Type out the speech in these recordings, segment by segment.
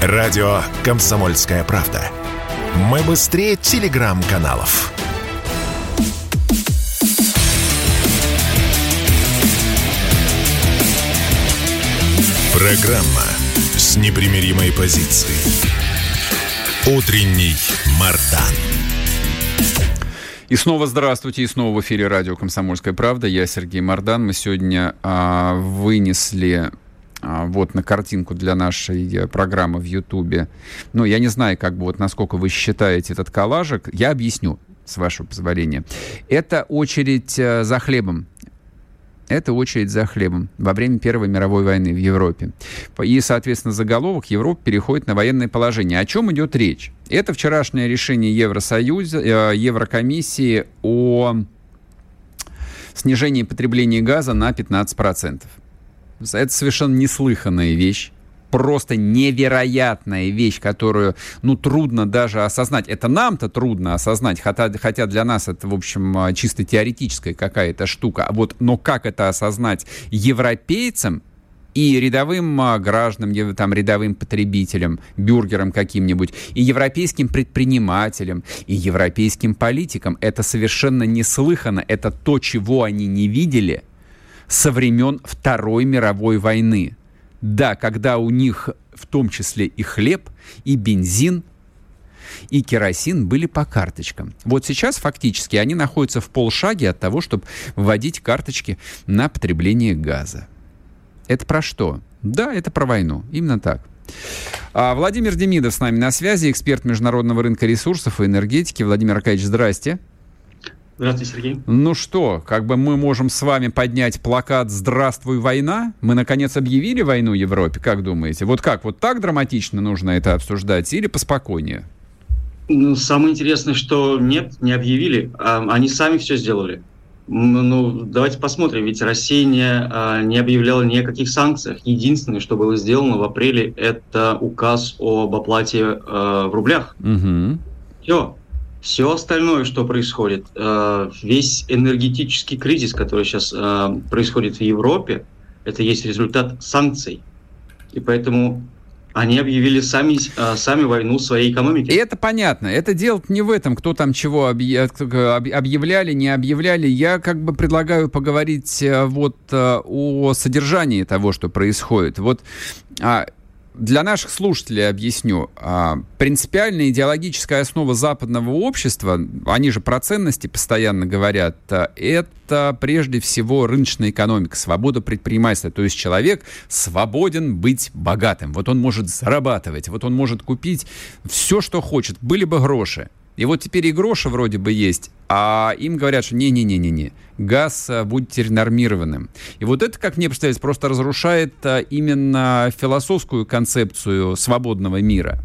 Радио «Комсомольская правда». Мы быстрее телеграм-каналов. Программа с непримиримой позицией. Утренний Мардан. И снова здравствуйте, и снова в эфире радио «Комсомольская правда». Я Сергей Мордан. Мы сегодня а, вынесли вот на картинку для нашей э, программы в Ютубе. Ну, я не знаю, как бы вот насколько вы считаете этот коллажик. Я объясню, с вашего позволения. Это очередь э, за хлебом. Это очередь за хлебом во время Первой мировой войны в Европе. И, соответственно, заголовок Европа переходит на военное положение. О чем идет речь? Это вчерашнее решение Евросоюза, э, Еврокомиссии о снижении потребления газа на 15%. Это совершенно неслыханная вещь просто невероятная вещь, которую, ну, трудно даже осознать. Это нам-то трудно осознать, хотя, хотя для нас это, в общем, чисто теоретическая какая-то штука. А вот, но как это осознать европейцам, и рядовым а, гражданам, там, рядовым потребителям, бюргерам каким-нибудь, и европейским предпринимателям, и европейским политикам. Это совершенно неслыханно. Это то, чего они не видели со времен Второй мировой войны. Да, когда у них в том числе и хлеб, и бензин, и керосин были по карточкам. Вот сейчас фактически они находятся в полшаге от того, чтобы вводить карточки на потребление газа. Это про что? Да, это про войну. Именно так. А Владимир Демидов с нами на связи, эксперт международного рынка ресурсов и энергетики. Владимир Аркадьевич, здрасте. Здравствуйте, Сергей. Ну что, как бы мы можем с вами поднять плакат «Здравствуй, война»? Мы, наконец, объявили войну Европе, как думаете? Вот как, вот так драматично нужно это обсуждать или поспокойнее? Ну, самое интересное, что нет, не объявили. А они сами все сделали. Ну, давайте посмотрим, ведь Россия не, а, не объявляла ни о каких санкциях. Единственное, что было сделано в апреле, это указ об оплате э, в рублях. Угу. Все. Все остальное, что происходит, э, весь энергетический кризис, который сейчас э, происходит в Европе, это есть результат санкций. И поэтому они объявили сами, э, сами войну своей экономике. И это понятно. Это дело не в этом, кто там чего объявляли, не объявляли. Я как бы предлагаю поговорить вот о содержании того, что происходит. Вот а, для наших слушателей объясню. А, принципиальная идеологическая основа западного общества, они же про ценности постоянно говорят, а, это прежде всего рыночная экономика, свобода предпринимательства. То есть человек свободен быть богатым. Вот он может зарабатывать, вот он может купить все, что хочет. Были бы гроши. И вот теперь и гроши вроде бы есть, а им говорят, что не-не-не-не-не, газ а, будет теперь нормированным. И вот это, как мне представляется, просто разрушает а, именно философскую концепцию свободного мира.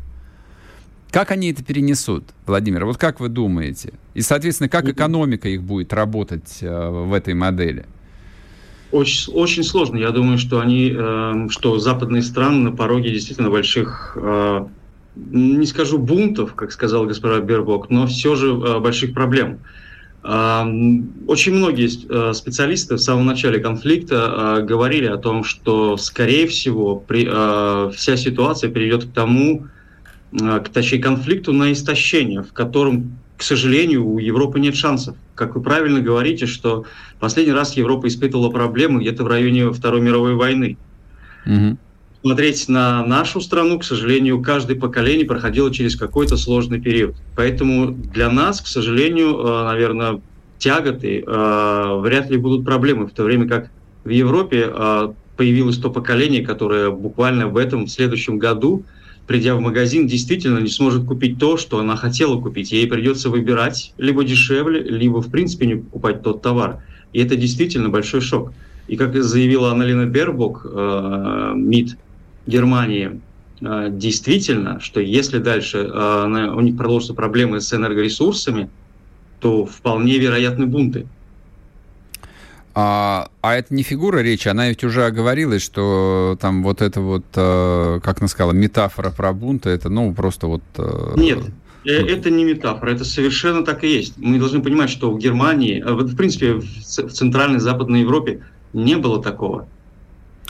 Как они это перенесут, Владимир? Вот как вы думаете? И, соответственно, как экономика их будет работать э, в этой модели? Очень, очень сложно. Я думаю, что они, э, что западные страны на пороге действительно больших э, не скажу бунтов, как сказал господин Бербок, но все же э, больших проблем. Э, очень многие э, специалисты в самом начале конфликта говорили о том, что, скорее всего, вся ситуация приведет к тому, к, точнее, конфликту на истощение, в котором, к сожалению, у Европы нет шансов. Как вы правильно говорите, что последний раз Европа испытывала проблемы где-то в районе Второй мировой войны. Угу смотреть на нашу страну, к сожалению, каждое поколение проходило через какой-то сложный период. Поэтому для нас, к сожалению, э, наверное, тяготы э, вряд ли будут проблемы, в то время как в Европе э, появилось то поколение, которое буквально в этом, в следующем году, придя в магазин, действительно не сможет купить то, что она хотела купить. Ей придется выбирать либо дешевле, либо в принципе не покупать тот товар. И это действительно большой шок. И как заявила Аналина Бербок, э, МИД, Германии э, действительно, что если дальше э, у них продолжатся проблемы с энергоресурсами, то вполне вероятны бунты. А, а это не фигура речи, она ведь уже оговорилась, что там вот это вот, э, как она сказала, метафора про бунты, это ну просто вот... Нет, это не метафора, это совершенно так и есть. Мы должны понимать, что в Германии, в принципе, в Центральной Западной Европе не было такого.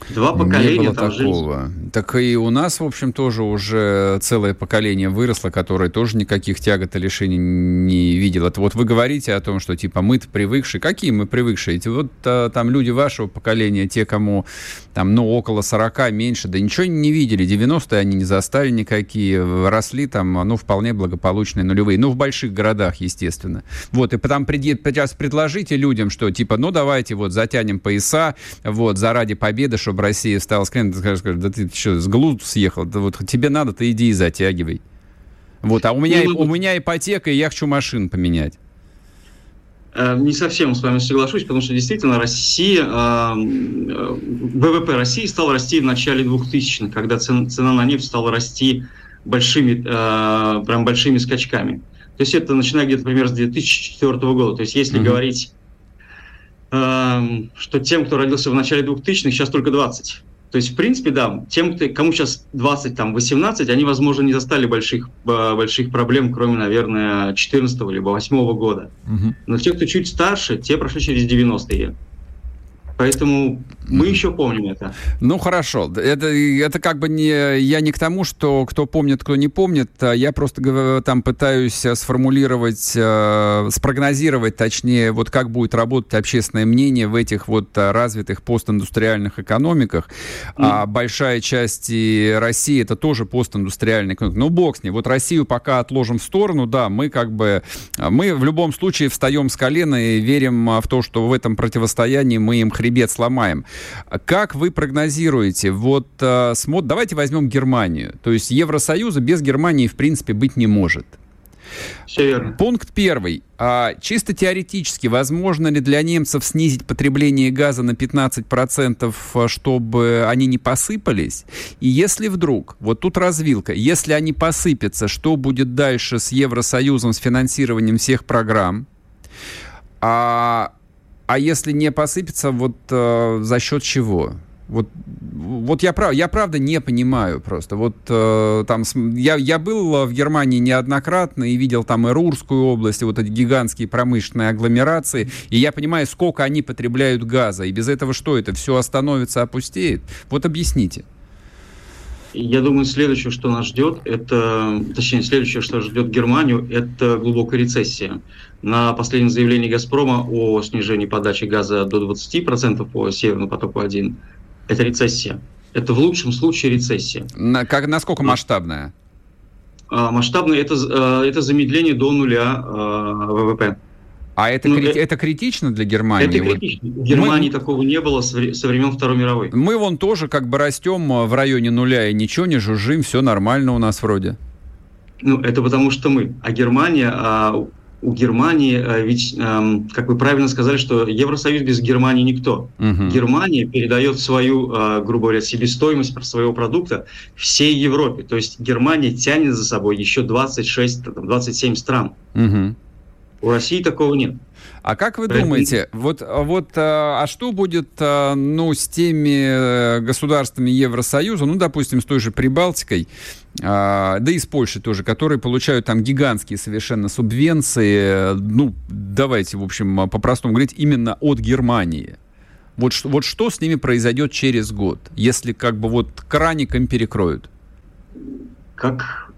Два поколения не было такого. Жили. Так и у нас, в общем, тоже уже целое поколение выросло, которое тоже никаких тягот и лишений не видело. Это вот вы говорите о том, что типа мы-то привыкшие. Какие мы привыкшие? Эти вот а, там люди вашего поколения, те, кому там, ну, около 40, меньше, да ничего не видели. 90-е они не застали никакие. Росли там, ну, вполне благополучные нулевые. Ну, в больших городах, естественно. Вот, и потом сейчас предложите людям, что типа, ну, давайте вот затянем пояса, вот, заради победы, чтобы Россия стала с клиентом, скажешь, да ты что, с глузду съехал? Да вот тебе надо, ты иди и затягивай. Вот, а у меня, ну, у меня ипотека, и я хочу машину поменять. Э, не совсем с вами соглашусь, потому что действительно Россия, э, э, ВВП России стал расти в начале 2000-х, когда цена на нефть стала расти большими, прям большими скачками. То есть это начиная где-то примерно с 2004 года. То есть если mm-hmm. говорить, что тем, кто родился в начале 2000-х, сейчас только 20. То есть, в принципе, да, тем, кто, кому сейчас 20, там, 18, они, возможно, не застали больших, больших проблем, кроме, наверное, 14 либо 8 года. Угу. Но те, кто чуть старше, те прошли через 90-е. Поэтому мы еще помним это. Ну хорошо, это, это как бы не я не к тому, что кто помнит, кто не помнит. А я просто там пытаюсь э, сформулировать, э, спрогнозировать, точнее, вот как будет работать общественное мнение в этих вот э, развитых постиндустриальных экономиках. Mm. А большая часть России это тоже постиндустриальная экономика. Ну бог с ней. Вот Россию пока отложим в сторону, да, мы как бы мы в любом случае встаем с колена и верим в то, что в этом противостоянии мы им хребет сломаем. Как вы прогнозируете, вот э, смот, давайте возьмем Германию. То есть Евросоюза без Германии в принципе быть не может. Все верно. Пункт первый. А, чисто теоретически, возможно ли для немцев снизить потребление газа на 15%, чтобы они не посыпались? И если вдруг, вот тут развилка, если они посыпятся, что будет дальше с Евросоюзом, с финансированием всех программ? А а если не посыпется, вот э, за счет чего? Вот, вот я, прав, я правда не понимаю просто. Вот э, там я, я был в Германии неоднократно и видел там и Рурскую область, и вот эти гигантские промышленные агломерации, и я понимаю, сколько они потребляют газа, и без этого что это, все остановится, опустеет? Вот объясните. Я думаю, следующее, что нас ждет, это, точнее, следующее, что ждет Германию, это глубокая рецессия. На последнем заявлении «Газпрома» о снижении подачи газа до 20% по «Северному потоку-1» это рецессия. Это в лучшем случае рецессия. На, как, насколько масштабная? А, масштабная это, а, это замедление до нуля а, ВВП. А это, ну, крит, это критично для Германии? Это критично. В Германии мы, такого не было со времен Второй мировой. Мы вон тоже как бы растем э, в районе нуля и ничего не жужжим, все нормально у нас вроде. Ну, это потому что мы. А Германия, а у Германии, а ведь, эм, как вы правильно сказали, что Евросоюз без Германии никто. Угу. Германия передает свою, э, грубо говоря, себестоимость своего продукта всей Европе. То есть Германия тянет за собой еще 26, 27 стран. Угу. У России такого нет. А как вы думаете, вот, вот а, а что будет а, ну, с теми э, государствами Евросоюза, ну, допустим, с той же Прибалтикой, да и с Польшей тоже, которые получают там гигантские совершенно субвенции, ну, давайте, в общем, по-простому говорить, именно от Германии. Вот, вот что с ними произойдет через год, если как бы вот краником перекроют? Как Э,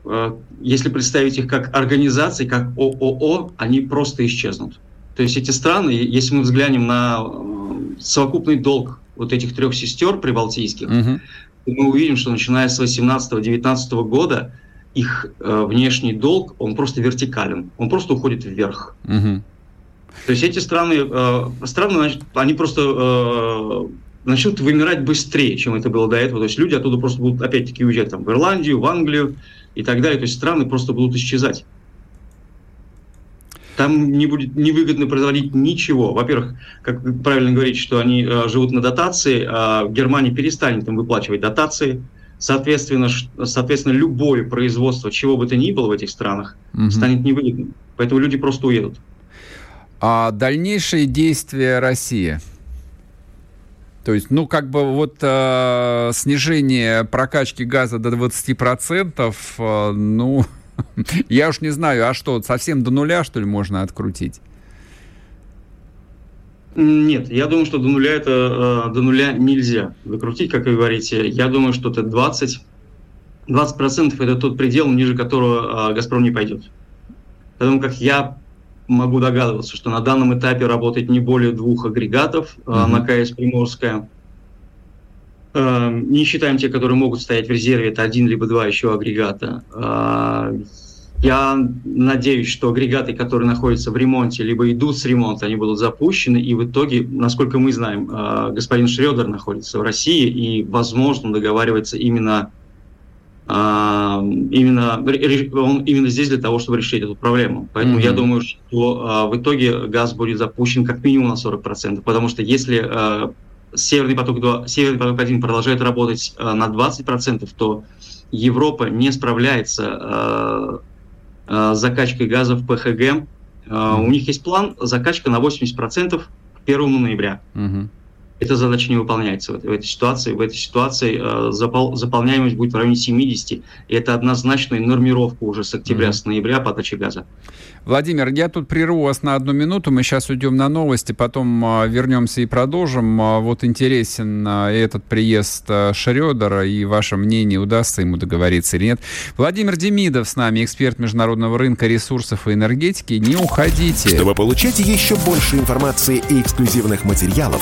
если представить их как организации, как ООО, они просто исчезнут. То есть эти страны, если мы взглянем на э, совокупный долг вот этих трех сестер прибалтийских, угу. мы увидим, что начиная с 18-19 года их э, внешний долг, он просто вертикален, он просто уходит вверх. Угу. То есть эти страны, э, страны они просто э, начнут вымирать быстрее, чем это было до этого. То есть люди оттуда просто будут опять-таки уезжать там, в Ирландию, в Англию, и так далее. То есть страны просто будут исчезать. Там не будет невыгодно производить ничего. Во-первых, как правильно говорите, что они э, живут на дотации, а Германия перестанет им выплачивать дотации. Соответственно, соответственно, любое производство, чего бы то ни было в этих странах, угу. станет невыгодным. Поэтому люди просто уедут. А дальнейшие действия России – то есть, ну, как бы вот э, снижение прокачки газа до 20%, э, ну, я уж не знаю, а что, совсем до нуля, что ли, можно открутить? Нет, я думаю, что до нуля это до нуля нельзя докрутить, как вы говорите. Я думаю, что это 20 20% это тот предел, ниже которого «Газпром» не пойдет. Потому как я могу догадываться, что на данном этапе работает не более двух агрегатов mm-hmm. на КС Приморская. Не считаем те, которые могут стоять в резерве, это один либо два еще агрегата. Я надеюсь, что агрегаты, которые находятся в ремонте, либо идут с ремонта, они будут запущены, и в итоге, насколько мы знаем, господин Шредер находится в России, и, возможно, договаривается именно а, именно, он именно здесь для того, чтобы решить эту проблему. Поэтому mm-hmm. я думаю, что а, в итоге газ будет запущен как минимум на 40%, потому что если а, Северный поток 2, Северный поток 1 продолжает работать на 20%, то Европа не справляется с закачкой газа в ПХГ. Mm-hmm. У них есть план закачка на 80% к 1 ноября. Mm-hmm эта задача не выполняется в этой, ситуации. В этой ситуации э, запол, заполняемость будет в районе 70, и это однозначная нормировка уже с октября, mm-hmm. с ноября подачи газа. Владимир, я тут прерву вас на одну минуту, мы сейчас уйдем на новости, потом э, вернемся и продолжим. Э, вот интересен э, этот приезд э, Шредера, и ваше мнение, удастся ему договориться или нет. Владимир Демидов с нами, эксперт международного рынка ресурсов и энергетики. Не уходите. Чтобы получать еще больше информации и эксклюзивных материалов,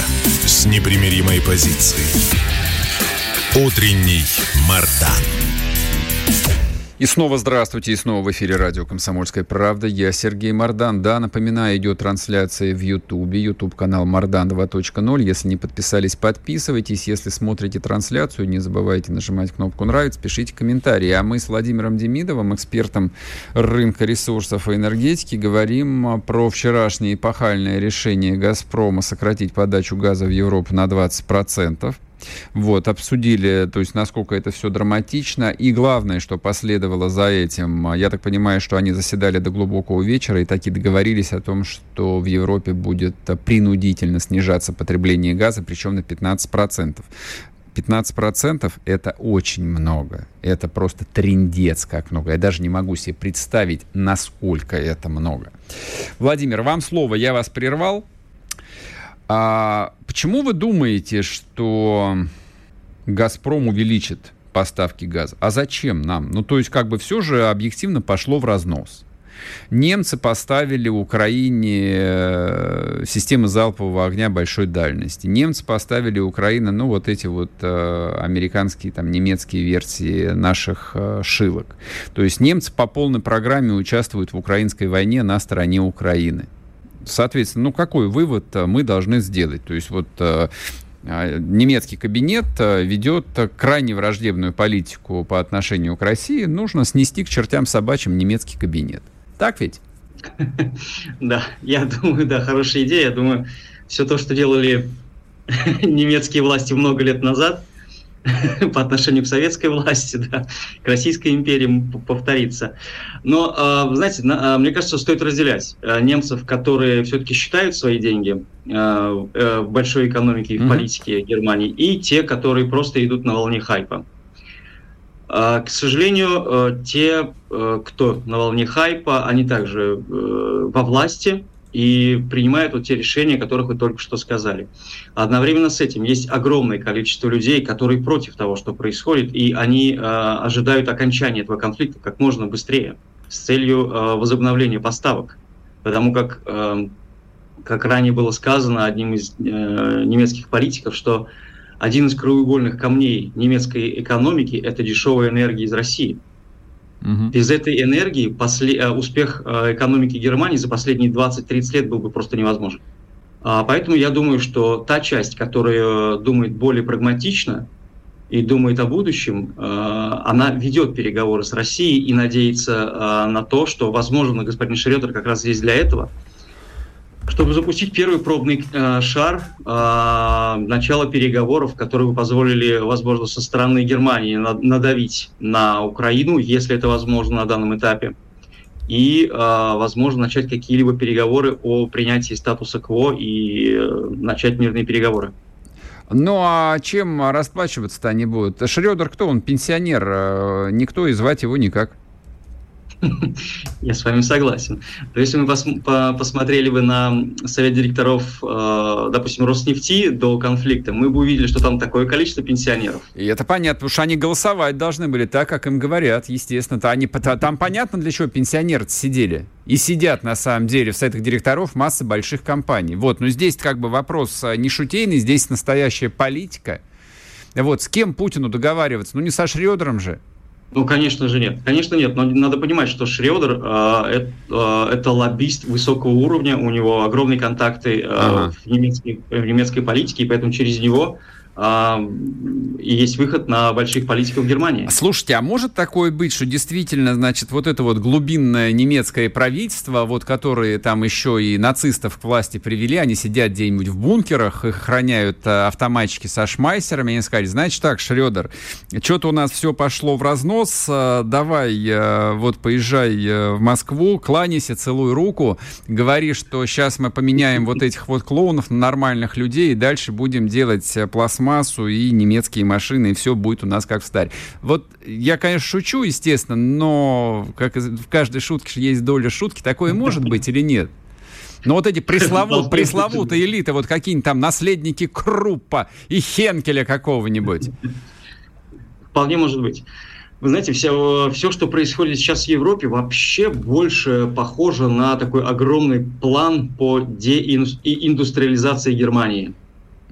с непримиримой позицией. Утренний Мардан. И снова здравствуйте, и снова в эфире радио «Комсомольская правда». Я Сергей Мардан. Да, напоминаю, идет трансляция в Ютубе, YouTube-канал Мардан 2.0. Если не подписались, подписывайтесь. Если смотрите трансляцию, не забывайте нажимать кнопку «Нравится», пишите комментарии. А мы с Владимиром Демидовым, экспертом рынка ресурсов и энергетики, говорим про вчерашнее эпохальное решение «Газпрома» сократить подачу газа в Европу на 20%. Вот, обсудили, то есть, насколько это все драматично. И главное, что последовало за этим, я так понимаю, что они заседали до глубокого вечера и таки договорились о том, что в Европе будет принудительно снижаться потребление газа, причем на 15%. 15% это очень много. Это просто трендец как много. Я даже не могу себе представить, насколько это много. Владимир, вам слово. Я вас прервал. А почему вы думаете, что «Газпром» увеличит поставки газа? А зачем нам? Ну, то есть, как бы все же объективно пошло в разнос. Немцы поставили Украине э, системы залпового огня большой дальности. Немцы поставили Украине, ну, вот эти вот э, американские, там, немецкие версии наших э, шилок. То есть немцы по полной программе участвуют в украинской войне на стороне Украины. Соответственно, ну какой вывод э, мы должны сделать? То есть вот э, а, немецкий кабинет э, ведет крайне враждебную политику по отношению к России, нужно снести к чертям собачьим немецкий кабинет. Так ведь? Да, я думаю, да, хорошая идея. Я думаю, все то, что делали немецкие власти много лет назад, по отношению к советской власти, да, к Российской империи повторится. Но, а, знаете, а, мне кажется, стоит разделять а, немцев, которые все-таки считают свои деньги э, в большой экономике и в политике Германии, и те, которые просто идут на волне хайпа. К сожалению, э, те, э, кто на волне хайпа, они также во власти, и принимают вот те решения, о которых вы только что сказали. Одновременно с этим есть огромное количество людей, которые против того, что происходит, и они э, ожидают окончания этого конфликта как можно быстрее с целью э, возобновления поставок. Потому как, э, как ранее было сказано одним из э, немецких политиков, что один из краеугольных камней немецкой экономики – это дешевая энергия из России – Угу. Без этой энергии после, э, успех э, экономики Германии за последние 20-30 лет был бы просто невозможен. А, поэтому я думаю, что та часть, которая думает более прагматично и думает о будущем, э, она ведет переговоры с Россией и надеется на то, что, возможно, господин Шредер как раз здесь для этого. Чтобы запустить первый пробный э, шар э, начала переговоров, которые бы позволили, возможно, со стороны Германии надавить на Украину, если это возможно на данном этапе, и, э, возможно, начать какие-либо переговоры о принятии статуса КВО и э, начать мирные переговоры. Ну а чем расплачиваться-то они будут? Шредер кто? Он пенсионер, э, никто и звать его никак. Я с вами согласен. То если мы пос по посмотрели бы на совет директоров, э, допустим, Роснефти до конфликта, мы бы увидели, что там такое количество пенсионеров. И это понятно, потому что они голосовать должны были так, как им говорят, естественно. -то они, там понятно, для чего пенсионеры сидели. И сидят, на самом деле, в советах директоров массы больших компаний. Вот, но здесь как бы вопрос э, не шутейный, здесь настоящая политика. Вот, с кем Путину договариваться? Ну, не со Шредером же. Ну, конечно же, нет. Конечно, нет. Но надо понимать, что Шредер э, это, э, это лоббист высокого уровня, у него огромные контакты э, ага. в, немецкой, в немецкой политике, и поэтому через него и есть выход на больших политиков Германии. Слушайте, а может такое быть, что действительно, значит, вот это вот глубинное немецкое правительство, вот которые там еще и нацистов к власти привели, они сидят где-нибудь в бункерах, их охраняют э, автоматчики со шмайсерами, они сказали, значит так, Шредер, что-то у нас все пошло в разнос, э, давай э, вот поезжай в Москву, кланяйся, целуй руку, говори, что сейчас мы поменяем вот этих вот клоунов на нормальных людей и дальше будем делать пластмассу пластмассу и немецкие машины, и все будет у нас как в старе. Вот я, конечно, шучу, естественно, но как в каждой шутке есть доля шутки, такое может быть или нет? Но вот эти пресловут, пресловутые элиты, вот какие-нибудь там наследники Круппа и Хенкеля какого-нибудь. Вполне может быть. Вы знаете, все, все, что происходит сейчас в Европе, вообще больше похоже на такой огромный план по деиндустриализации Германии.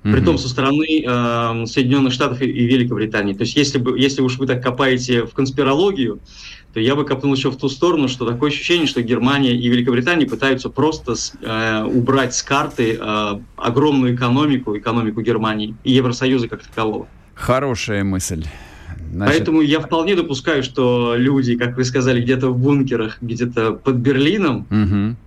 Mm-hmm. Притом со стороны э, Соединенных Штатов и, и Великобритании. То есть если, бы, если уж вы так копаете в конспирологию, то я бы копнул еще в ту сторону, что такое ощущение, что Германия и Великобритания пытаются просто с, э, убрать с карты э, огромную экономику, экономику Германии и Евросоюза как такового. Хорошая мысль. Значит... Поэтому я вполне допускаю, что люди, как вы сказали, где-то в бункерах, где-то под Берлином, угу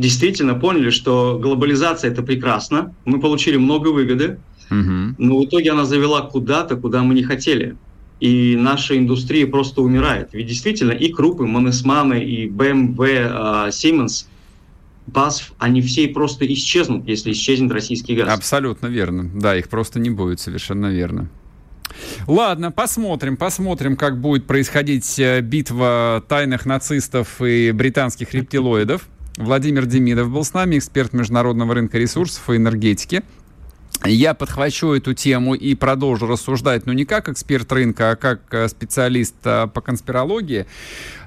действительно поняли, что глобализация это прекрасно, мы получили много выгоды, угу. но в итоге она завела куда-то, куда мы не хотели. И наша индустрия просто умирает. Ведь действительно и Крупы, Манесманы, и BMW, Siemens, BASF, они все просто исчезнут, если исчезнет российский газ. Абсолютно верно. Да, их просто не будет, совершенно верно. Ладно, посмотрим, посмотрим, как будет происходить э, битва тайных нацистов и британских рептилоидов. Владимир Демидов был с нами, эксперт международного рынка ресурсов и энергетики. Я подхвачу эту тему и продолжу рассуждать, ну не как эксперт рынка, а как э, специалист э, по конспирологии.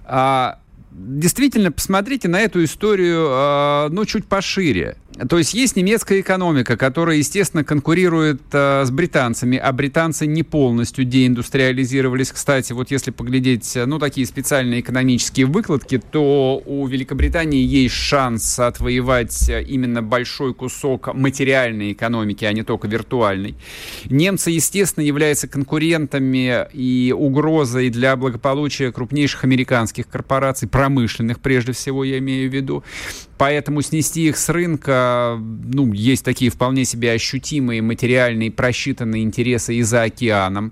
А, действительно, посмотрите на эту историю, э, ну, чуть пошире. То есть есть немецкая экономика, которая, естественно, конкурирует э, с британцами, а британцы не полностью деиндустриализировались. Кстати, вот если поглядеть, ну, такие специальные экономические выкладки, то у Великобритании есть шанс отвоевать именно большой кусок материальной экономики, а не только виртуальной. Немцы, естественно, являются конкурентами и угрозой для благополучия крупнейших американских корпораций, промышленных прежде всего, я имею в виду. Поэтому снести их с рынка, ну, есть такие вполне себе ощутимые материальные просчитанные интересы и за океаном.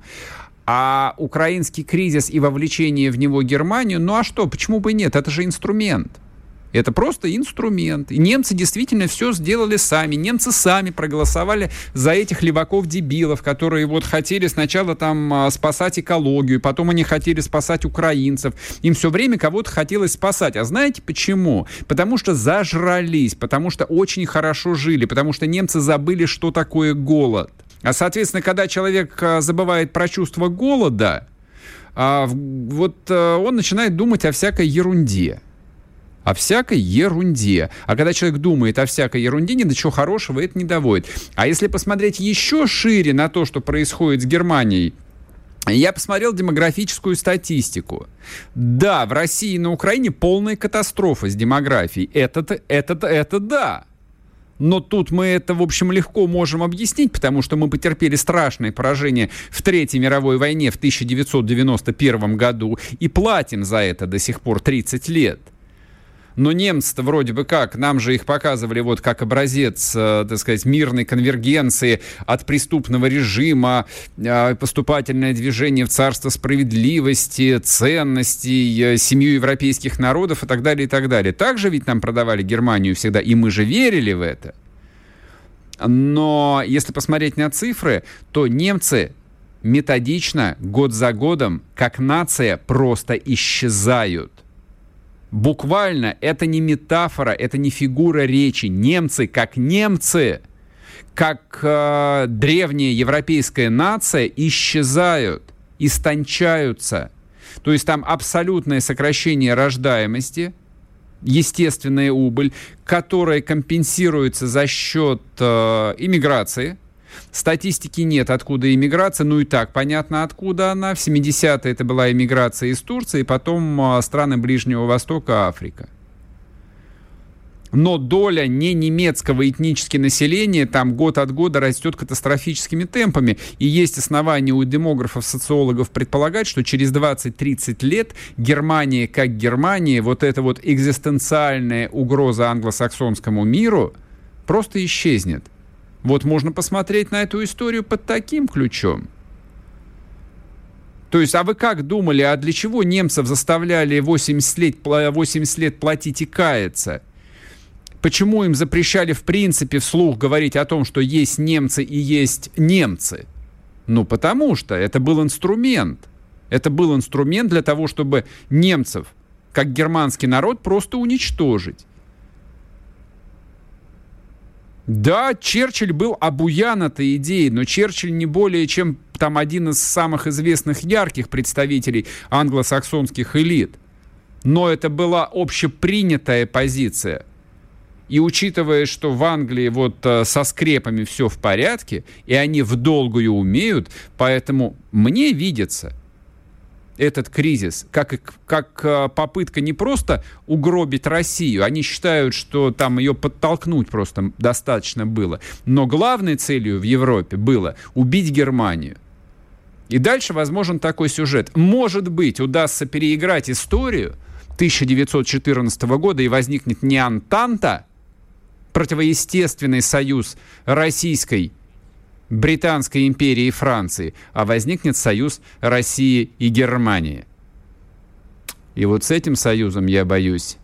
А украинский кризис и вовлечение в него Германию, ну а что, почему бы нет? Это же инструмент. Это просто инструмент. И немцы действительно все сделали сами. Немцы сами проголосовали за этих леваков-дебилов, которые вот хотели сначала там а, спасать экологию, потом они хотели спасать украинцев. Им все время кого-то хотелось спасать. А знаете почему? Потому что зажрались, потому что очень хорошо жили, потому что немцы забыли, что такое голод. А, соответственно, когда человек а, забывает про чувство голода, вот он начинает думать о всякой ерунде о всякой ерунде. А когда человек думает о всякой ерунде, ни до чего хорошего это не доводит. А если посмотреть еще шире на то, что происходит с Германией, я посмотрел демографическую статистику. Да, в России и на Украине полная катастрофа с демографией. Это, это, это да. Но тут мы это, в общем, легко можем объяснить, потому что мы потерпели страшное поражение в Третьей мировой войне в 1991 году и платим за это до сих пор 30 лет. Но немцы-то вроде бы как, нам же их показывали вот как образец, э, так сказать, мирной конвергенции от преступного режима, э, поступательное движение в царство справедливости, ценностей, э, семью европейских народов и так далее, и так далее. Также ведь нам продавали Германию всегда, и мы же верили в это. Но если посмотреть на цифры, то немцы методично, год за годом, как нация, просто исчезают. Буквально это не метафора, это не фигура речи. Немцы, как немцы, как э, древняя европейская нация, исчезают, истончаются. То есть там абсолютное сокращение рождаемости, естественная убыль, которая компенсируется за счет э, иммиграции – Статистики нет, откуда иммиграция. Ну и так понятно, откуда она. В 70-е это была иммиграция из Турции, потом а, страны Ближнего Востока, Африка. Но доля не немецкого этнического населения там год от года растет катастрофическими темпами. И есть основания у демографов, социологов предполагать, что через 20-30 лет Германия как Германия, вот эта вот экзистенциальная угроза англосаксонскому миру просто исчезнет. Вот можно посмотреть на эту историю под таким ключом. То есть, а вы как думали, а для чего немцев заставляли 80 лет, 80 лет платить и каяться? Почему им запрещали в принципе вслух говорить о том, что есть немцы и есть немцы? Ну, потому что это был инструмент. Это был инструмент для того, чтобы немцев, как германский народ, просто уничтожить. Да, Черчилль был обуян этой идеей, но Черчилль не более чем там один из самых известных ярких представителей англосаксонских элит. Но это была общепринятая позиция. И учитывая, что в Англии вот э, со скрепами все в порядке, и они в долгую умеют, поэтому мне видится – этот кризис, как, как э, попытка не просто угробить Россию, они считают, что там ее подтолкнуть просто достаточно было, но главной целью в Европе было убить Германию. И дальше возможен такой сюжет. Может быть, удастся переиграть историю 1914 года и возникнет не Антанта, противоестественный союз российской Британской империи и Франции, а возникнет союз России и Германии. И вот с этим союзом, я боюсь,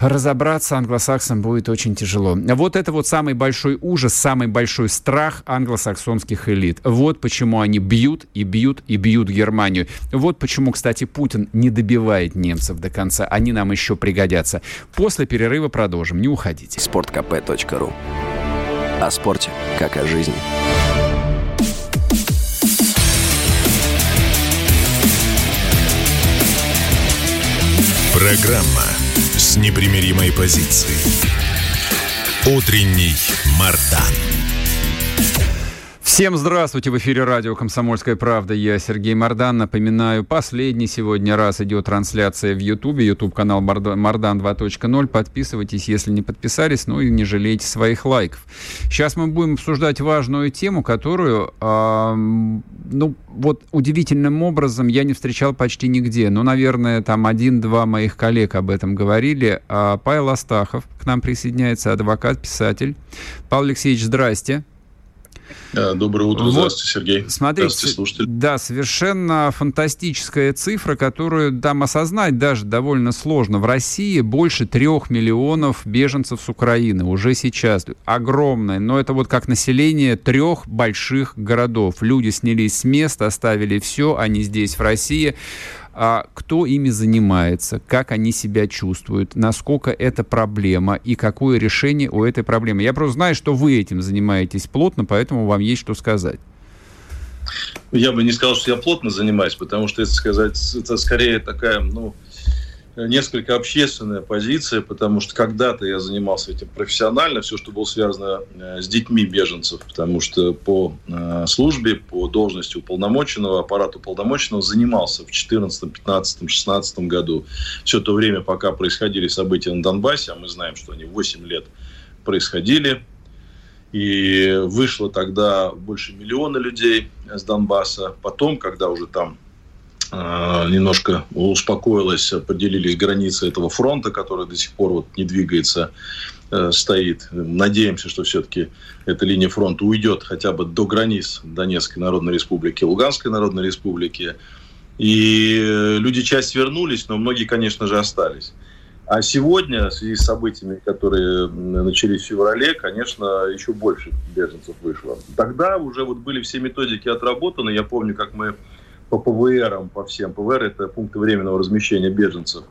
разобраться англосаксам будет очень тяжело. Вот это вот самый большой ужас, самый большой страх англосаксонских элит. Вот почему они бьют и бьют и бьют Германию. Вот почему, кстати, Путин не добивает немцев до конца. Они нам еще пригодятся. После перерыва продолжим. Не уходите. sportkp.ru о спорте, как о жизни. Программа с непримиримой позицией. Утренний Мардан. Всем здравствуйте! В эфире радио «Комсомольская правда». Я Сергей Мордан. Напоминаю, последний сегодня раз идет трансляция в Ютубе. Ютуб-канал Мордан 2.0. Подписывайтесь, если не подписались. Ну и не жалейте своих лайков. Сейчас мы будем обсуждать важную тему, которую, э, ну, вот удивительным образом я не встречал почти нигде. Ну, наверное, там один-два моих коллег об этом говорили. А Павел Астахов к нам присоединяется, адвокат, писатель. Павел Алексеевич, здрасте. Доброе утро, вот, здравствуйте, Сергей. Смотрите, здравствуйте, слушатель. Да, совершенно фантастическая цифра, которую там осознать даже довольно сложно. В России больше трех миллионов беженцев с Украины уже сейчас. Огромное, но это вот как население трех больших городов. Люди снялись с места, оставили все, они здесь, в России кто ими занимается, как они себя чувствуют, насколько это проблема и какое решение у этой проблемы. Я просто знаю, что вы этим занимаетесь плотно, поэтому вам есть что сказать. Я бы не сказал, что я плотно занимаюсь, потому что, это сказать, это скорее такая, ну, несколько общественная позиция, потому что когда-то я занимался этим профессионально, все, что было связано э, с детьми беженцев, потому что по э, службе, по должности уполномоченного, аппарату уполномоченного занимался в 2014, 15, 2016 году. Все то время, пока происходили события на Донбассе, а мы знаем, что они 8 лет происходили, и вышло тогда больше миллиона людей с Донбасса. Потом, когда уже там немножко успокоилась, поделились границы этого фронта, который до сих пор вот не двигается, э, стоит. Надеемся, что все-таки эта линия фронта уйдет хотя бы до границ Донецкой Народной Республики, Луганской Народной Республики. И люди часть вернулись, но многие, конечно же, остались. А сегодня, в связи с событиями, которые начались в феврале, конечно, еще больше беженцев вышло. Тогда уже вот были все методики отработаны. Я помню, как мы по ПВРам, по всем. ПВР – это пункты временного размещения беженцев.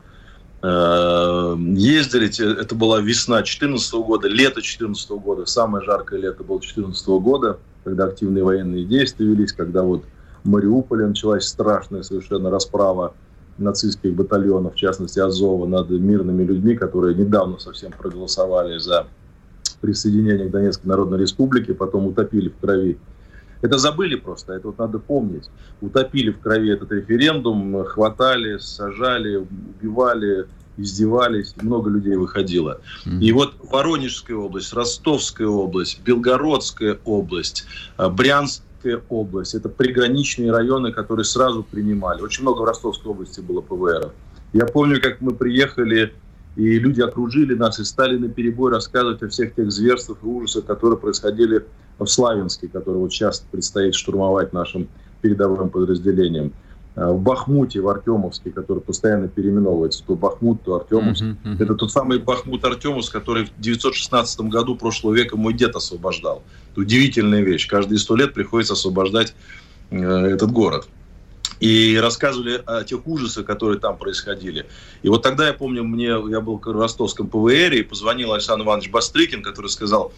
Э, ездили, это была весна 2014 года, лето 2014 года, самое жаркое лето было 2014 года, когда активные военные действия велись, когда вот в Мариуполе началась страшная совершенно расправа нацистских батальонов, в частности Азова, над мирными людьми, которые недавно совсем проголосовали за присоединение к Донецкой Народной Республике, потом утопили в крови. Это забыли просто, это вот надо помнить. Утопили в крови этот референдум, хватали, сажали, убивали, издевались, много людей выходило. Mm-hmm. И вот Воронежская область, Ростовская область, Белгородская область, э, Брянск Ростовская область. Это приграничные районы, которые сразу принимали. Очень много в Ростовской области было ПВР. Я помню, как мы приехали, и люди окружили нас и стали на перебой рассказывать о всех тех зверствах и ужасах, которые происходили в Славянске, который вот сейчас предстоит штурмовать нашим передовым подразделениям. Э, в Бахмуте, в Артемовске, который постоянно переименовывается, то Бахмут, то Артемовск. Uh-huh, uh-huh. Это тот самый Бахмут Артемовск, который в 916 году прошлого века мой дед освобождал. Это удивительная вещь. Каждые сто лет приходится освобождать э, этот город. И рассказывали о тех ужасах, которые там происходили. И вот тогда я помню, мне я был в ростовском ПВР, и позвонил Александр Иванович Бастрыкин, который сказал,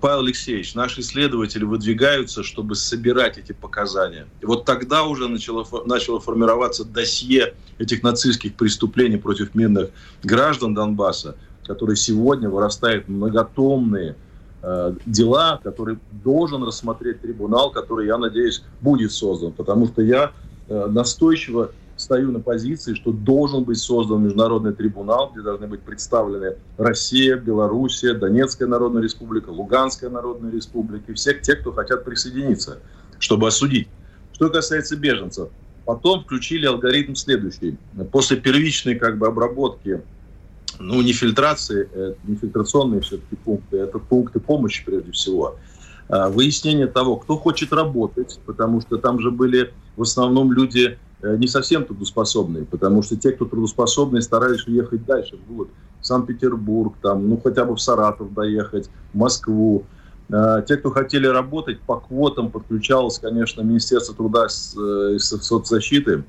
Павел Алексеевич, наши исследователи выдвигаются, чтобы собирать эти показания. И вот тогда уже начало, начало формироваться досье этих нацистских преступлений против мирных граждан Донбасса, которые сегодня вырастают многотомные э, дела, которые должен рассмотреть трибунал, который, я надеюсь, будет создан. Потому что я э, настойчиво стою на позиции, что должен быть создан международный трибунал, где должны быть представлены Россия, Белоруссия, Донецкая Народная Республика, Луганская Народная Республика, все те, кто хотят присоединиться, чтобы осудить. Что касается беженцев, потом включили алгоритм следующий. После первичной как бы обработки ну, не фильтрации, э, не фильтрационные все-таки пункты, это пункты помощи прежде всего. А, выяснение того, кто хочет работать, потому что там же были в основном люди Э, не совсем трудоспособные, потому что те, кто трудоспособные, старались уехать дальше, в Санкт-Петербург, там, ну хотя бы в Саратов доехать, в Москву. Э, те, кто хотели работать, по квотам подключалось, конечно, Министерство труда и э, соцзащиты,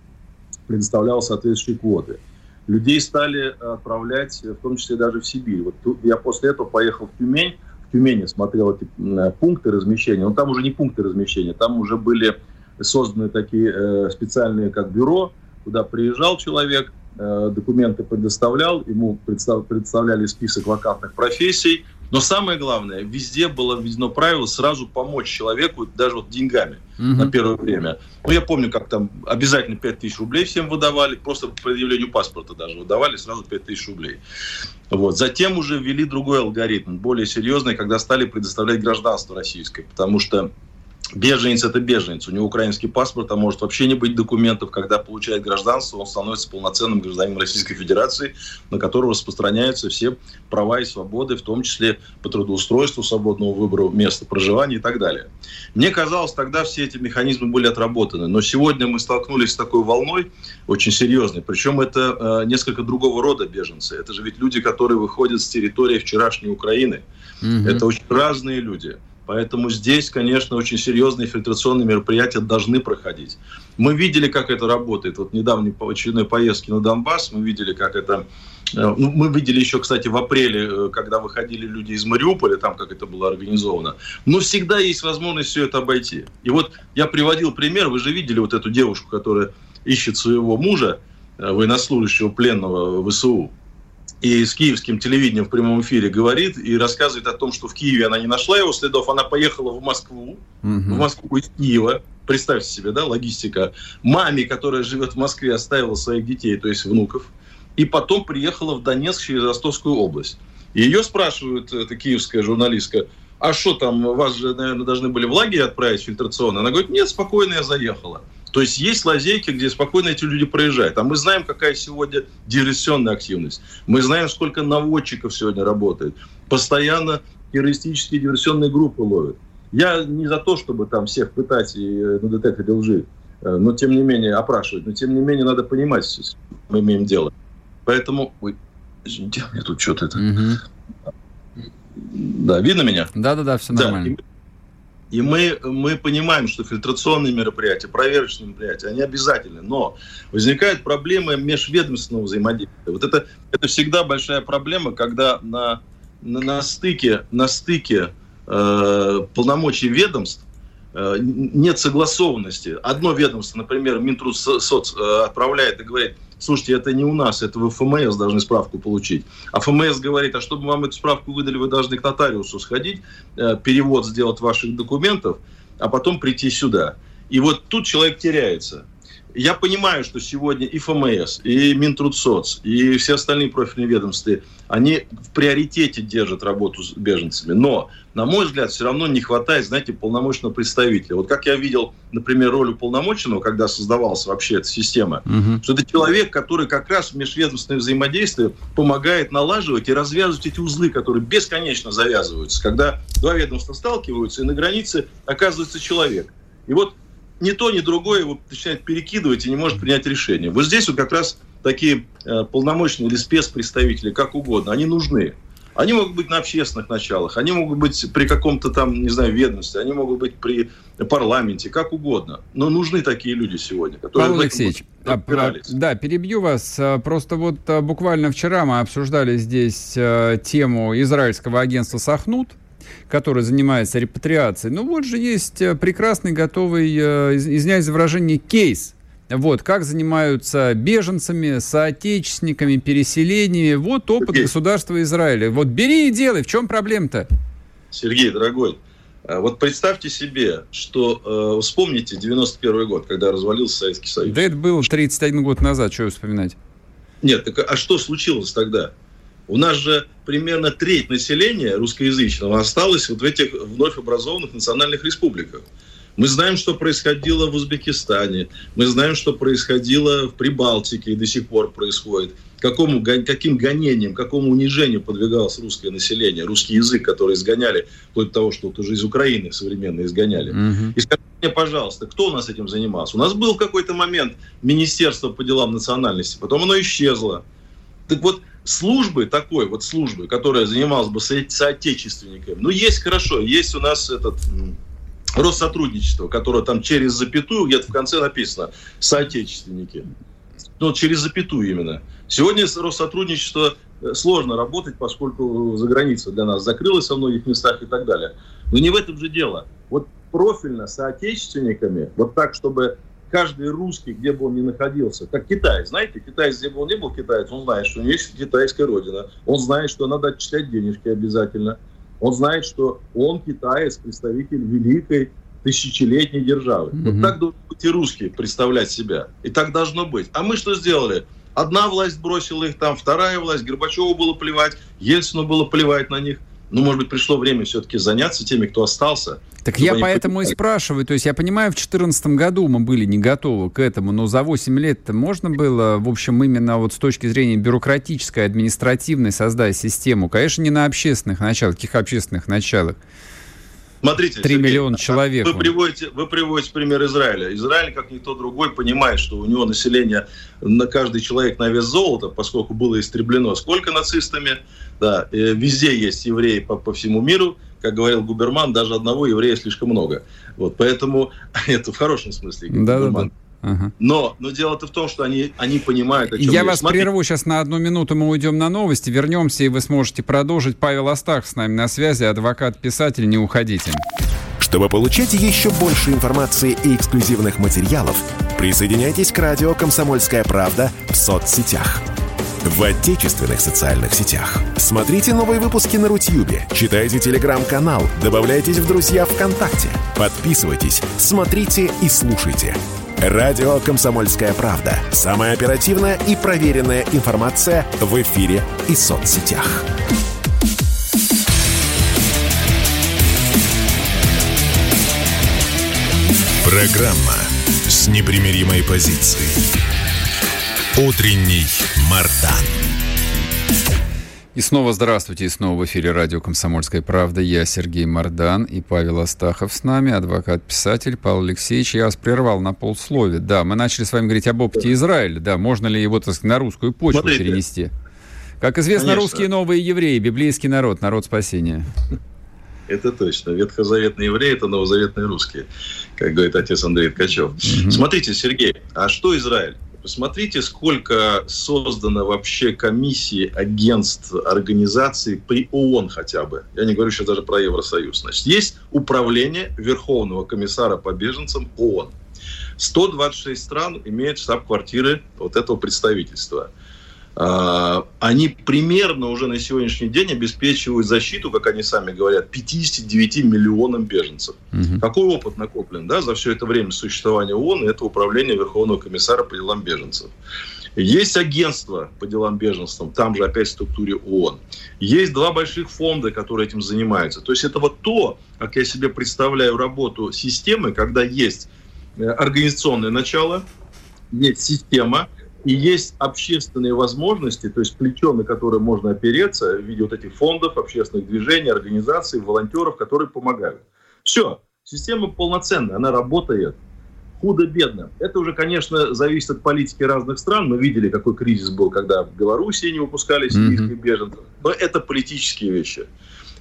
предоставляло соответствующие квоты. Людей стали отправлять, в том числе даже в Сибирь. Вот я после этого поехал в Тюмень, в Тюмени смотрел эти пункты размещения, но там уже не пункты размещения, там уже были созданы такие э, специальные как бюро, куда приезжал человек, э, документы предоставлял, ему представ, представляли список вакантных профессий. Но самое главное, везде было введено правило сразу помочь человеку, даже вот деньгами угу. на первое время. Ну, я помню, как там обязательно 5 тысяч рублей всем выдавали, просто по предъявлению паспорта даже выдавали сразу 5 тысяч рублей. Вот. Затем уже ввели другой алгоритм, более серьезный, когда стали предоставлять гражданство российское, потому что Беженец – это беженец. У него украинский паспорт, а может вообще не быть документов. Когда получает гражданство, он становится полноценным гражданином Российской Федерации, на которого распространяются все права и свободы, в том числе по трудоустройству, свободному выбору места проживания и так далее. Мне казалось, тогда все эти механизмы были отработаны. Но сегодня мы столкнулись с такой волной, очень серьезной. Причем это э, несколько другого рода беженцы. Это же ведь люди, которые выходят с территории вчерашней Украины. Угу. Это очень разные люди. Поэтому здесь, конечно, очень серьезные фильтрационные мероприятия должны проходить. Мы видели, как это работает. Вот недавней очередной поездки на Донбасс мы видели, как это... Э, ну, мы видели еще, кстати, в апреле, э, когда выходили люди из Мариуполя, там как это было организовано. Но всегда есть возможность все это обойти. И вот я приводил пример, вы же видели вот эту девушку, которая ищет своего мужа, э, военнослужащего пленного ВСУ и с киевским телевидением в прямом эфире говорит и рассказывает о том, что в Киеве она не нашла его следов, она поехала в Москву, угу. в Москву из Киева, представьте себе, да, логистика, маме, которая живет в Москве, оставила своих детей, то есть внуков, и потом приехала в Донецк через Ростовскую область. Ее спрашивают, эта киевская журналистка, а что там, вас же, наверное, должны были в лагерь отправить фильтрационно? Она говорит, нет, спокойно я заехала. То есть есть лазейки, где спокойно эти люди проезжают. А мы знаем, какая сегодня диверсионная активность. Мы знаем, сколько наводчиков сегодня работает. Постоянно террористические диверсионные группы ловят. Я не за то, чтобы там всех пытать и э, на детекторе лжи, э, но тем не менее опрашивать. Но тем не менее надо понимать, чем мы имеем дело. Поэтому... Ой, извините, мне тут что-то это... Угу. Да, видно меня? Да-да-да, все нормально. Да, и мы, мы понимаем, что фильтрационные мероприятия, проверочные мероприятия, они обязательны. Но возникает проблема межведомственного взаимодействия. Вот это, это всегда большая проблема, когда на, на, на стыке, на стыке э, полномочий ведомств нет согласованности. Одно ведомство, например, Минтруд-Соц э, отправляет и говорит – слушайте, это не у нас, это вы ФМС должны справку получить. А ФМС говорит, а чтобы вам эту справку выдали, вы должны к нотариусу сходить, э, перевод сделать ваших документов, а потом прийти сюда. И вот тут человек теряется. Я понимаю, что сегодня и ФМС, и Минтрудсоц, и все остальные профильные ведомства, они в приоритете держат работу с беженцами. Но, на мой взгляд, все равно не хватает, знаете, полномочного представителя. Вот как я видел, например, роль уполномоченного, когда создавалась вообще эта система, угу. что это человек, который как раз в межведомственное взаимодействие помогает налаживать и развязывать эти узлы, которые бесконечно завязываются, когда два ведомства сталкиваются, и на границе оказывается человек. И вот ни то, ни другое его начинает перекидывать и не может принять решение. Вот здесь вот как раз такие э, полномочные или спецпредставители, как угодно, они нужны. Они могут быть на общественных началах, они могут быть при каком-то там, не знаю, ведомстве, они могут быть при парламенте, как угодно. Но нужны такие люди сегодня, которые... Павел Алексеевич, а, а, да, перебью вас. А, просто вот буквально вчера мы обсуждали здесь тему израильского агентства «Сахнут», который занимается репатриацией. Ну вот же есть э, прекрасный, готовый, э, извиняюсь за выражение, кейс. Вот, как занимаются беженцами, соотечественниками, переселениями. Вот опыт Сергей. государства Израиля. Вот бери и делай. В чем проблема-то? Сергей, дорогой, э, вот представьте себе, что э, вспомните 91 год, когда развалился Советский Союз. Да это было 31 год назад, что вспоминать? Нет, так а что случилось тогда? У нас же примерно треть населения русскоязычного осталось вот в этих вновь образованных национальных республиках. Мы знаем, что происходило в Узбекистане, мы знаем, что происходило в Прибалтике и до сих пор происходит. Какому, каким гонением, какому унижению подвигалось русское население, русский язык, который изгоняли, вплоть до того, что вот уже из Украины современно изгоняли. Угу. И скажите мне, пожалуйста, кто у нас этим занимался? У нас был в какой-то момент Министерство по делам национальности, потом оно исчезло. Так вот, службы такой, вот службы, которая занималась бы соотечественниками, ну, есть хорошо, есть у нас этот Россотрудничество, которое там через запятую, где-то в конце написано «соотечественники». Ну, через запятую именно. Сегодня Россотрудничество э, сложно работать, поскольку за граница для нас закрылась во многих местах и так далее. Но не в этом же дело. Вот профильно соотечественниками, вот так, чтобы каждый русский, где бы он ни находился, как Китай, знаете, китаец, где бы он ни был китаец, он знает, что у него есть китайская родина, он знает, что надо отчислять денежки обязательно, он знает, что он китаец, представитель великой тысячелетней державы. Mm-hmm. Вот так должны быть и русские представлять себя. И так должно быть. А мы что сделали? Одна власть бросила их там, вторая власть, Горбачеву было плевать, Ельцину было плевать на них ну, может быть, пришло время все-таки заняться теми, кто остался. Так я поэтому понимали. и спрашиваю. То есть я понимаю, в 2014 году мы были не готовы к этому, но за 8 лет можно было, в общем, именно вот с точки зрения бюрократической, административной создать систему. Конечно, не на общественных началах. Каких общественных началах? Смотрите, 3 Сергей, миллиона человек. Вы приводите, вы приводите пример Израиля. Израиль, как никто другой, понимает, что у него население на каждый человек на вес золота, поскольку было истреблено сколько нацистами. Да, везде есть евреи по, по всему миру. Как говорил Губерман, даже одного еврея слишком много. Вот, поэтому это в хорошем смысле. Да, да, да. Ага. Но, но дело-то в том, что они, они понимают, о чем я. вас Смотри... прерву сейчас на одну минуту, мы уйдем на новости, вернемся, и вы сможете продолжить. Павел Астах с нами на связи, адвокат-писатель, не уходите. Чтобы получать еще больше информации и эксклюзивных материалов, присоединяйтесь к радио «Комсомольская правда» в соцсетях. В отечественных социальных сетях. Смотрите новые выпуски на Рутьюбе, читайте телеграм-канал, добавляйтесь в друзья ВКонтакте, подписывайтесь, смотрите и слушайте – Радио «Комсомольская правда». Самая оперативная и проверенная информация в эфире и соцсетях. Программа с непримиримой позицией. Утренний Мардан. И снова здравствуйте, и снова в эфире радио «Комсомольская правда». Я Сергей Мордан и Павел Астахов с нами, адвокат-писатель Павел Алексеевич. Я вас прервал на полслове. Да, мы начали с вами говорить об опыте Израиля. Да, можно ли его, так сказать, на русскую почву Смотрите. перенести? Как известно, Конечно. русские новые евреи, библейский народ, народ спасения. Это точно. Ветхозаветные евреи – это новозаветные русские, как говорит отец Андрей Ткачев. Угу. Смотрите, Сергей, а что Израиль? Посмотрите, сколько создано вообще комиссий, агентств, организаций при ООН хотя бы. Я не говорю сейчас даже про Евросоюз. Значит, есть управление Верховного комиссара по беженцам ООН. 126 стран имеют штаб-квартиры вот этого представительства. А, они примерно уже на сегодняшний день обеспечивают защиту, как они сами говорят, 59 миллионам беженцев. Угу. Какой опыт накоплен да, за все это время существования ООН, это управление Верховного комиссара по делам беженцев. Есть агентство по делам беженцев, там же опять в структуре ООН. Есть два больших фонда, которые этим занимаются. То есть это вот то, как я себе представляю работу системы, когда есть э, организационное начало, есть система, и есть общественные возможности, то есть плечо, на которое можно опереться в виде вот этих фондов, общественных движений, организаций, волонтеров, которые помогают. Все, система полноценная, она работает худо-бедно. Это уже, конечно, зависит от политики разных стран. Мы видели, какой кризис был, когда в Белоруссии не выпускали сирийских mm-hmm. беженцев. Но это политические вещи.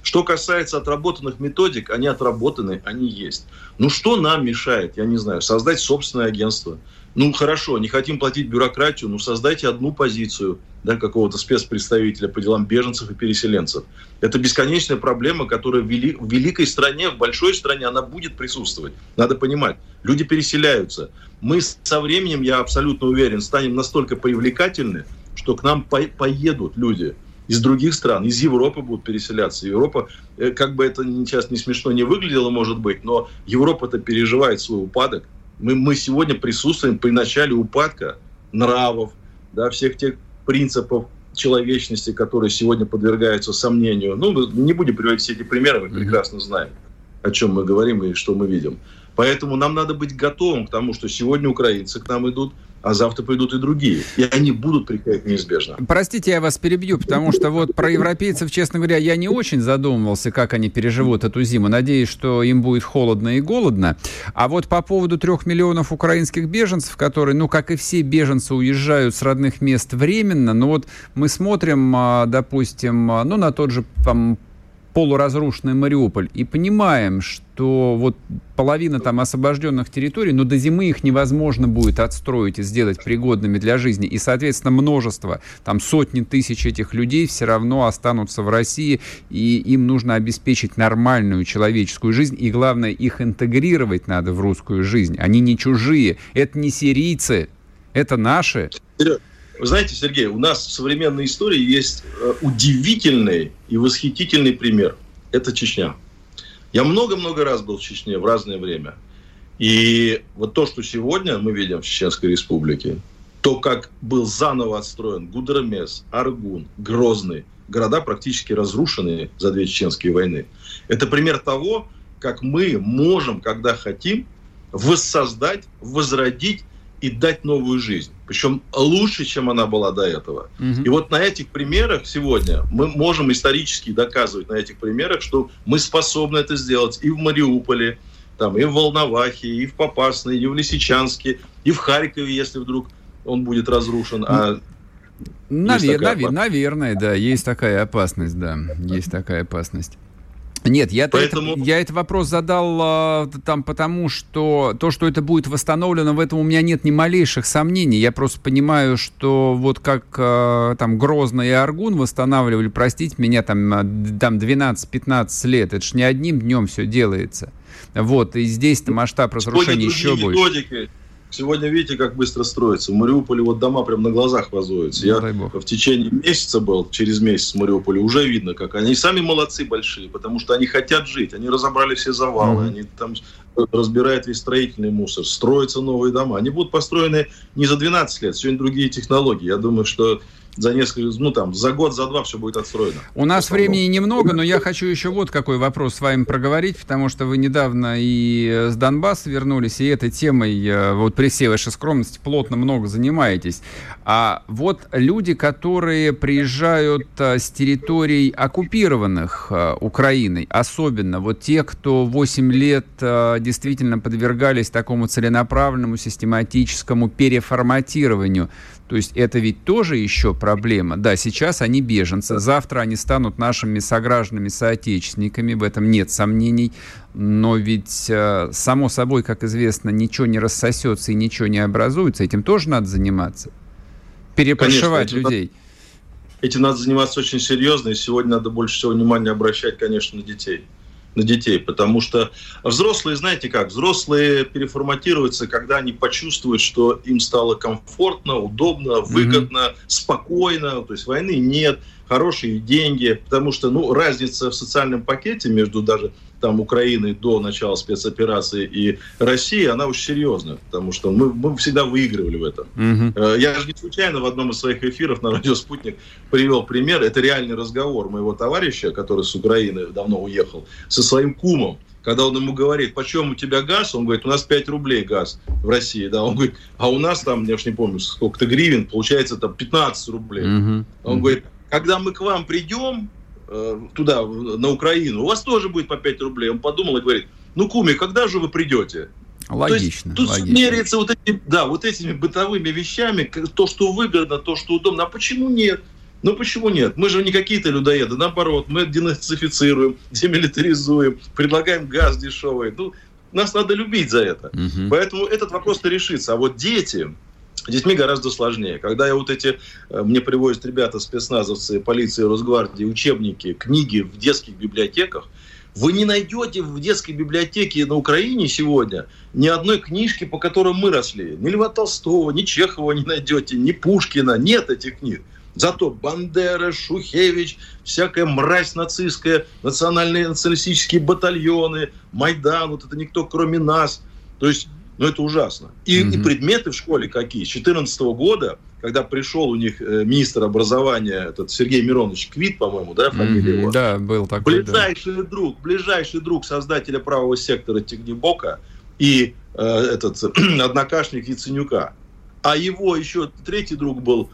Что касается отработанных методик, они отработаны, они есть. Ну что нам мешает, я не знаю, создать собственное агентство – ну хорошо, не хотим платить бюрократию, ну создайте одну позицию да, какого-то спецпредставителя по делам беженцев и переселенцев. Это бесконечная проблема, которая в, вели, в великой стране, в большой стране, она будет присутствовать. Надо понимать, люди переселяются. Мы со временем, я абсолютно уверен, станем настолько привлекательны, что к нам по поедут люди из других стран, из Европы будут переселяться. Европа, э, как бы это сейчас не смешно не выглядело, может быть, но Европа-то переживает свой упадок, мы, мы сегодня присутствуем при начале упадка нравов, да, всех тех принципов человечности, которые сегодня подвергаются сомнению. Ну, не будем приводить все эти примеры, мы прекрасно знаем, о чем мы говорим и что мы видим. Поэтому нам надо быть готовым к тому, что сегодня украинцы к нам идут, а завтра придут и другие. И они будут приходить неизбежно. Простите, я вас перебью, потому что вот про европейцев, честно говоря, я не очень задумывался, как они переживут эту зиму. Надеюсь, что им будет холодно и голодно. А вот по поводу трех миллионов украинских беженцев, которые, ну, как и все беженцы, уезжают с родных мест временно, но вот мы смотрим, а, допустим, а, ну, на тот же там, полуразрушенный Мариуполь и понимаем, что вот половина там освобожденных территорий, но до зимы их невозможно будет отстроить и сделать пригодными для жизни. И, соответственно, множество, там сотни тысяч этих людей все равно останутся в России, и им нужно обеспечить нормальную человеческую жизнь, и главное, их интегрировать надо в русскую жизнь. Они не чужие, это не сирийцы, это наши. Вы знаете, Сергей, у нас в современной истории есть э, удивительный и восхитительный пример. Это Чечня. Я много-много раз был в Чечне в разное время. И вот то, что сегодня мы видим в Чеченской Республике, то, как был заново отстроен Гудермес, Аргун, Грозный, города практически разрушенные за две чеченские войны. Это пример того, как мы можем, когда хотим, воссоздать, возродить и дать новую жизнь. Причем лучше, чем она была до этого. Угу. И вот на этих примерах сегодня мы можем исторически доказывать на этих примерах, что мы способны это сделать и в Мариуполе, там, и в Волновахе, и в Попасной, и в Лисичанске, и в Харькове, если вдруг он будет разрушен. А Навер- навер- наверное, да, есть такая опасность, да, есть такая опасность. Нет, я, Поэтому... это, я этот вопрос задал а, там потому, что то, что это будет восстановлено, в этом у меня нет ни малейших сомнений. Я просто понимаю, что вот как а, там Грозно и Аргун восстанавливали, простите меня, там, а, там 12-15 лет, это ж не одним днем все делается. Вот, и здесь-то масштаб разрушения еще больше. Сегодня видите, как быстро строится. В Мариуполе вот дома прям на глазах возводятся. Ну, Я в течение месяца был, через месяц в Мариуполе, уже видно, как они сами молодцы большие, потому что они хотят жить. Они разобрали все завалы, mm-hmm. они там разбирает весь строительный мусор, строятся новые дома. Они будут построены не за 12 лет, сегодня другие технологии. Я думаю, что за несколько, ну там, за год, за два все будет отстроено. У нас времени немного, но я хочу еще вот какой вопрос с вами проговорить, потому что вы недавно и с Донбасса вернулись, и этой темой, э, вот при всей вашей скромности, плотно много занимаетесь. А вот люди, которые приезжают э, с территорий оккупированных э, Украиной, особенно вот те, кто 8 лет действительно подвергались такому целенаправленному, систематическому переформатированию, то есть это ведь тоже еще проблема. Да, сейчас они беженцы, завтра они станут нашими согражданами, соотечественниками, в этом нет сомнений. Но ведь, э, само собой, как известно, ничего не рассосется и ничего не образуется. Этим тоже надо заниматься. Перепрошивать Конечно, людей. Этим надо заниматься очень серьезно, и сегодня надо больше всего внимания обращать, конечно, на детей на детей, потому что взрослые, знаете как, взрослые переформатируются, когда они почувствуют, что им стало комфортно, удобно, выгодно, mm-hmm. спокойно, то есть войны нет, хорошие деньги, потому что, ну, разница в социальном пакете между даже там Украиной до начала спецоперации и России, она очень серьезная, потому что мы, мы всегда выигрывали в этом. Угу. Я же не случайно в одном из своих эфиров на радио «Спутник» привел пример. Это реальный разговор моего товарища, который с Украины давно уехал, со своим кумом. Когда он ему говорит, почем у тебя газ, он говорит, у нас 5 рублей газ в России. Да? Он говорит, а у нас там, я уж не помню, сколько-то гривен, получается там 15 рублей. Угу. Он говорит, когда мы к вам придем, э, туда, на Украину, у вас тоже будет по 5 рублей. Он подумал и говорит, ну, Куми, когда же вы придете? Логично. То есть, тут логично. меряется вот этим, да, вот этими бытовыми вещами, то, что выгодно, то, что удобно. А почему нет? Ну почему нет? Мы же не какие-то людоеды, наоборот, мы денацифицируем, демилитаризуем, предлагаем газ дешевый. Ну, нас надо любить за это. Угу. Поэтому этот вопрос-то решится. А вот дети, детьми гораздо сложнее. Когда я вот эти, э, мне привозят ребята, спецназовцы, полиции, Росгвардии, учебники, книги в детских библиотеках, вы не найдете в детской библиотеке на Украине сегодня ни одной книжки, по которым мы росли. Ни Льва Толстого, ни Чехова не найдете, ни Пушкина. Нет этих книг. Зато Бандера, Шухевич, всякая мразь нацистская, национальные националистические батальоны, Майдан, вот это никто кроме нас. То есть ну, это ужасно. И, mm-hmm. и предметы в школе какие? С 2014 года, когда пришел у них э, министр образования, этот Сергей Миронович Квит, по-моему, да, фамилия mm-hmm. его? Да, был такой. Ближайший да. друг, ближайший друг создателя правого сектора Тигнебока и э, этот однокашник Яценюка. А его еще третий друг был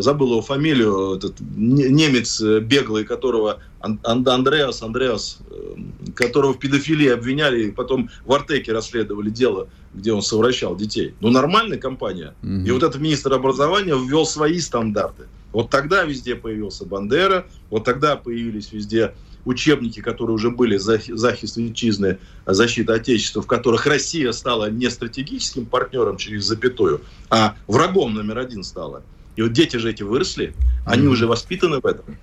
забыл его фамилию, этот немец э, беглый, которого Андреас, Андреас, э, которого в педофилии обвиняли, и потом в Артеке расследовали дело, где он совращал детей. Ну, нормальная компания. Mm-hmm. И вот этот министр образования ввел свои стандарты. Вот тогда везде появился Бандера, вот тогда появились везде учебники, которые уже были захист витчизны, защита Отечества, в которых Россия стала не стратегическим партнером через запятую, а врагом номер один стала. И вот дети же эти выросли, они уже воспитаны в этом.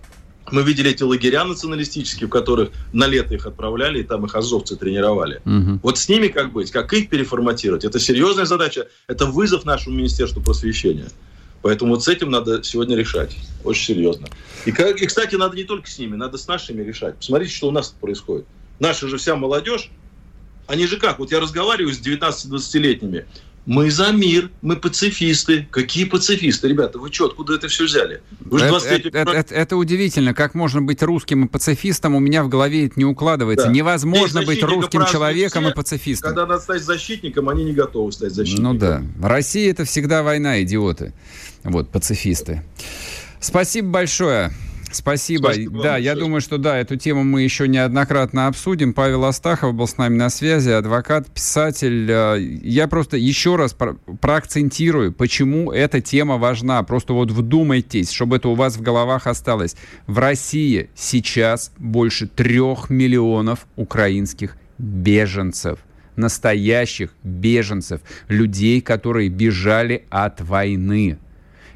Мы видели эти лагеря националистические, в которых на лето их отправляли, и там их азовцы тренировали. Угу. Вот с ними как быть, как их переформатировать? Это серьезная задача, это вызов нашему Министерству просвещения. Поэтому вот с этим надо сегодня решать. Очень серьезно. И, и, кстати, надо не только с ними, надо с нашими решать. Посмотрите, что у нас происходит. Наша же вся молодежь, они же как? Вот я разговариваю с 19-20-летними. Мы за мир, мы пацифисты. Какие пацифисты, ребята? Вы что, откуда это все взяли? Вы же 23 это, это, это, это удивительно, как можно быть русским и пацифистом, у меня в голове это не укладывается. Да. Невозможно быть русским человеком все, и пацифистом. Когда надо стать защитником, они не готовы стать защитником. Ну да. Россия это всегда война, идиоты. Вот, пацифисты. Спасибо большое. Спасибо. Спасибо. Да, я думаю, что да, эту тему мы еще неоднократно обсудим. Павел Астахов был с нами на связи, адвокат, писатель. Э, я просто еще раз про проакцентирую, почему эта тема важна. Просто вот вдумайтесь, чтобы это у вас в головах осталось. В России сейчас больше трех миллионов украинских беженцев настоящих беженцев, людей, которые бежали от войны.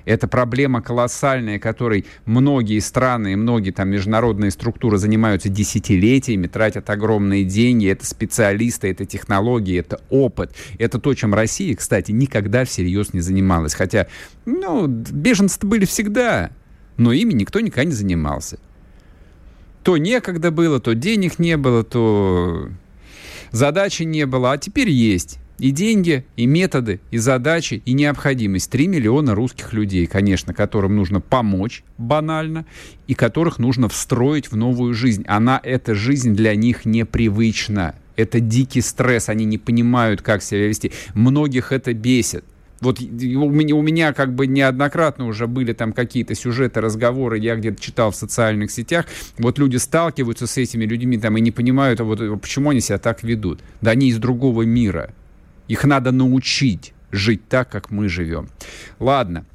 Это проблема колоссальная, которой многие страны многие там международные структуры занимаются десятилетиями, тратят огромные деньги. Это специалисты, это технологии, это опыт. Это то, чем Россия, кстати, никогда всерьез не занималась. Хотя, ну, беженцы были всегда, но ими никто никогда не занимался. То некогда было, то денег не было, то Задачи не было, а теперь есть. И деньги, и методы, и задачи, и необходимость. Три миллиона русских людей, конечно, которым нужно помочь банально, и которых нужно встроить в новую жизнь. Она, эта жизнь для них непривычна. Это дикий стресс, они не понимают, как себя вести. Многих это бесит. Вот у меня, у меня как бы неоднократно уже были там какие-то сюжеты, разговоры, я где-то читал в социальных сетях, вот люди сталкиваются с этими людьми там и не понимают, а вот почему они себя так ведут. Да они из другого мира. Их надо научить жить так, как мы живем. Ладно,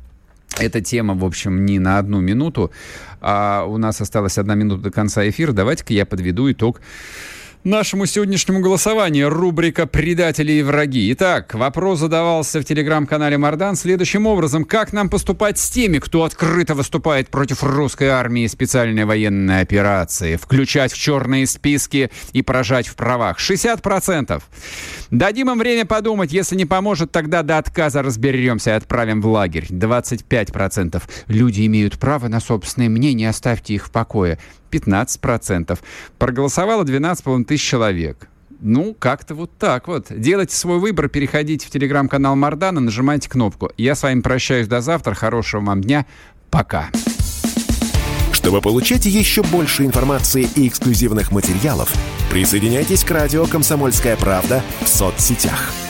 эта тема, в общем, не на одну минуту. А у нас осталась одна минута до конца эфира. Давайте-ка я подведу итог нашему сегодняшнему голосованию. Рубрика «Предатели и враги». Итак, вопрос задавался в телеграм-канале Мардан следующим образом. Как нам поступать с теми, кто открыто выступает против русской армии и специальной военной операции? Включать в черные списки и поражать в правах? 60%. Дадим им время подумать. Если не поможет, тогда до отказа разберемся и отправим в лагерь. 25%. Люди имеют право на собственное мнение, оставьте их в покое. 15%. Проголосовало 12,5 тысяч человек. Ну, как-то вот так вот. Делайте свой выбор, переходите в телеграм-канал Мардана, нажимайте кнопку. Я с вами прощаюсь до завтра. Хорошего вам дня. Пока. Чтобы получать еще больше информации и эксклюзивных материалов, присоединяйтесь к радио «Комсомольская правда» в соцсетях –